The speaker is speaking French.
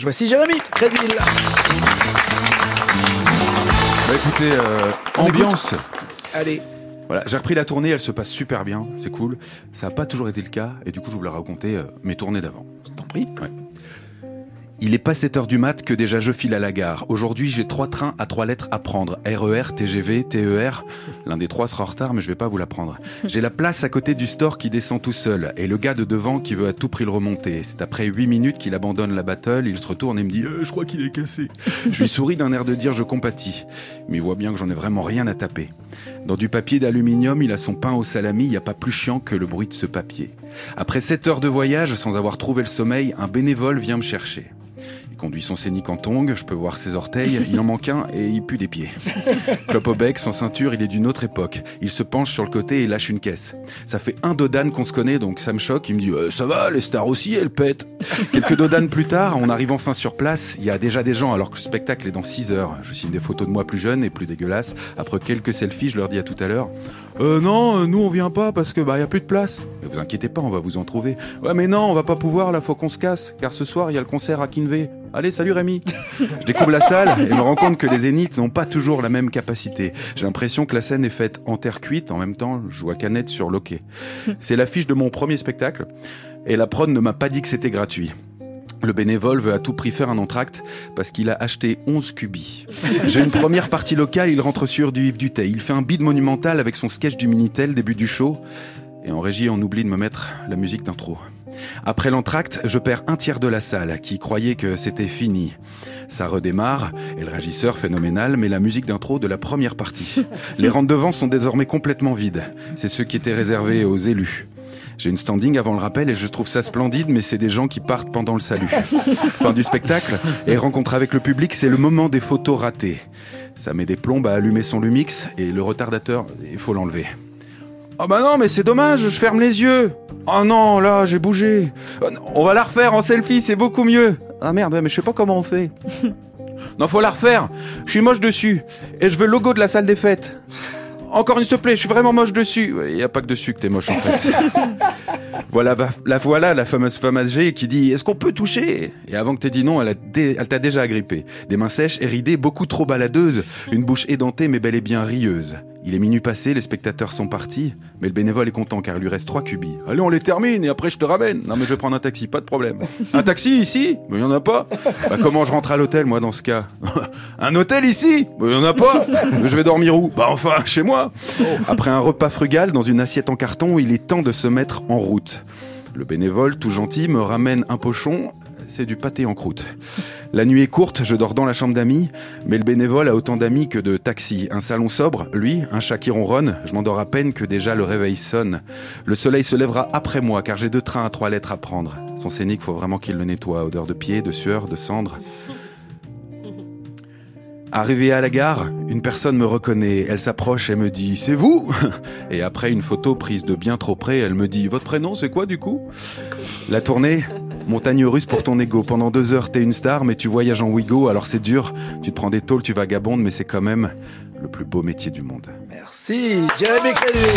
Voici Jérémy Crédville. Bah écoutez, euh, ambiance. Allez. Voilà, j'ai repris la tournée, elle se passe super bien, c'est cool. Ça n'a pas toujours été le cas, et du coup, je voulais raconter euh, mes tournées d'avant. T'en prie. Ouais. Il est pas 7 heures du mat que déjà je file à la gare. Aujourd'hui, j'ai trois trains à trois lettres à prendre. RER, TGV, TER. L'un des trois sera en retard, mais je vais pas vous l'apprendre. J'ai la place à côté du store qui descend tout seul. Et le gars de devant qui veut à tout prix le remonter. C'est après 8 minutes qu'il abandonne la battle. Il se retourne et me dit euh, Je crois qu'il est cassé. Je lui souris d'un air de dire Je compatis. Mais il voit bien que j'en ai vraiment rien à taper. Dans du papier d'aluminium, il a son pain au salami. Il n'y a pas plus chiant que le bruit de ce papier. Après 7 heures de voyage, sans avoir trouvé le sommeil, un bénévole vient me chercher. Il conduit son scénic en tongue, je peux voir ses orteils, il en manque un et il pue des pieds. Clope au bec, sans ceinture, il est d'une autre époque. Il se penche sur le côté et lâche une caisse. Ça fait un dodane qu'on se connaît, donc ça me choque. Il me dit euh, Ça va, les stars aussi, elles pètent. Quelques dodanes plus tard, on arrive enfin sur place. Il y a déjà des gens alors que le spectacle est dans 6 heures. Je signe des photos de moi plus jeune et plus dégueulasse. Après quelques selfies, je leur dis à tout à l'heure euh, Non, euh, nous on vient pas parce que bah y a plus de place. Mais vous inquiétez pas, on va vous en trouver. Ouais, mais non, on va pas pouvoir là, faut qu'on se casse. Car ce soir, il y a le concert à Kinvey. Allez, salut Rémi. Je découvre la salle et me rends compte que les zéniths n'ont pas toujours la même capacité. J'ai l'impression que la scène est faite en terre cuite, en même temps, je joue à canette sur loquet. C'est l'affiche de mon premier spectacle et la prod ne m'a pas dit que c'était gratuit. Le bénévole veut à tout prix faire un entracte parce qu'il a acheté 11 cubis. J'ai une première partie locale, il rentre sur du Yves Duteil. Il fait un bide monumental avec son sketch du Minitel, début du show. Et en régie, on oublie de me mettre la musique d'intro. Après l'entracte, je perds un tiers de la salle qui croyait que c'était fini. Ça redémarre, et le régisseur phénoménal met la musique d'intro de la première partie. Les rangs de devant sont désormais complètement vides. C'est ceux qui étaient réservés aux élus. J'ai une standing avant le rappel et je trouve ça splendide, mais c'est des gens qui partent pendant le salut. Fin du spectacle et rencontre avec le public, c'est le moment des photos ratées. Ça met des plombes à allumer son Lumix et le retardateur, il faut l'enlever. Oh bah non, mais c'est dommage, je ferme les yeux. Oh non, là, j'ai bougé. On va la refaire en selfie, c'est beaucoup mieux. Ah merde, mais je sais pas comment on fait. Non, faut la refaire. Je suis moche dessus. Et je veux le logo de la salle des fêtes. Encore une, s'il te plaît, je suis vraiment moche dessus. Il n'y a pas que dessus que t'es moche en fait. voilà, la voilà la fameuse femme âgée qui dit Est-ce qu'on peut toucher? Et avant que t'aies dit non, elle, elle t'a déjà agrippé. Des mains sèches et ridées, beaucoup trop baladeuses. Une bouche édentée mais bel et bien rieuse. Il est minuit passé, les spectateurs sont partis, mais le bénévole est content car il lui reste trois cubis. Allez, on les termine et après je te ramène. Non mais je vais prendre un taxi, pas de problème. Un taxi ici? Mais il y en a pas. Bah comment je rentre à l'hôtel moi dans ce cas? Un hôtel ici? Mais il y en a pas. Je vais dormir où? Bah enfin, chez moi. Après un repas frugal dans une assiette en carton, il est temps de se mettre en route. Le bénévole, tout gentil, me ramène un pochon c'est du pâté en croûte. La nuit est courte, je dors dans la chambre d'amis, mais le bénévole a autant d'amis que de taxis. Un salon sobre, lui, un chat qui ronronne, je m'endors à peine que déjà le réveil sonne. Le soleil se lèvera après moi, car j'ai deux trains à trois lettres à prendre. Son scénique, faut vraiment qu'il le nettoie, odeur de pied, de sueur, de cendre. Arrivé à la gare, une personne me reconnaît, elle s'approche et me dit C'est vous Et après une photo prise de bien trop près, elle me dit Votre prénom c'est quoi du coup? La tournée Montagne russe pour ton ego. Pendant deux heures, t'es une star, mais tu voyages en Wigo, alors c'est dur. Tu te prends des tôles, tu vagabondes, mais c'est quand même le plus beau métier du monde. Merci, Jérémy Crédville.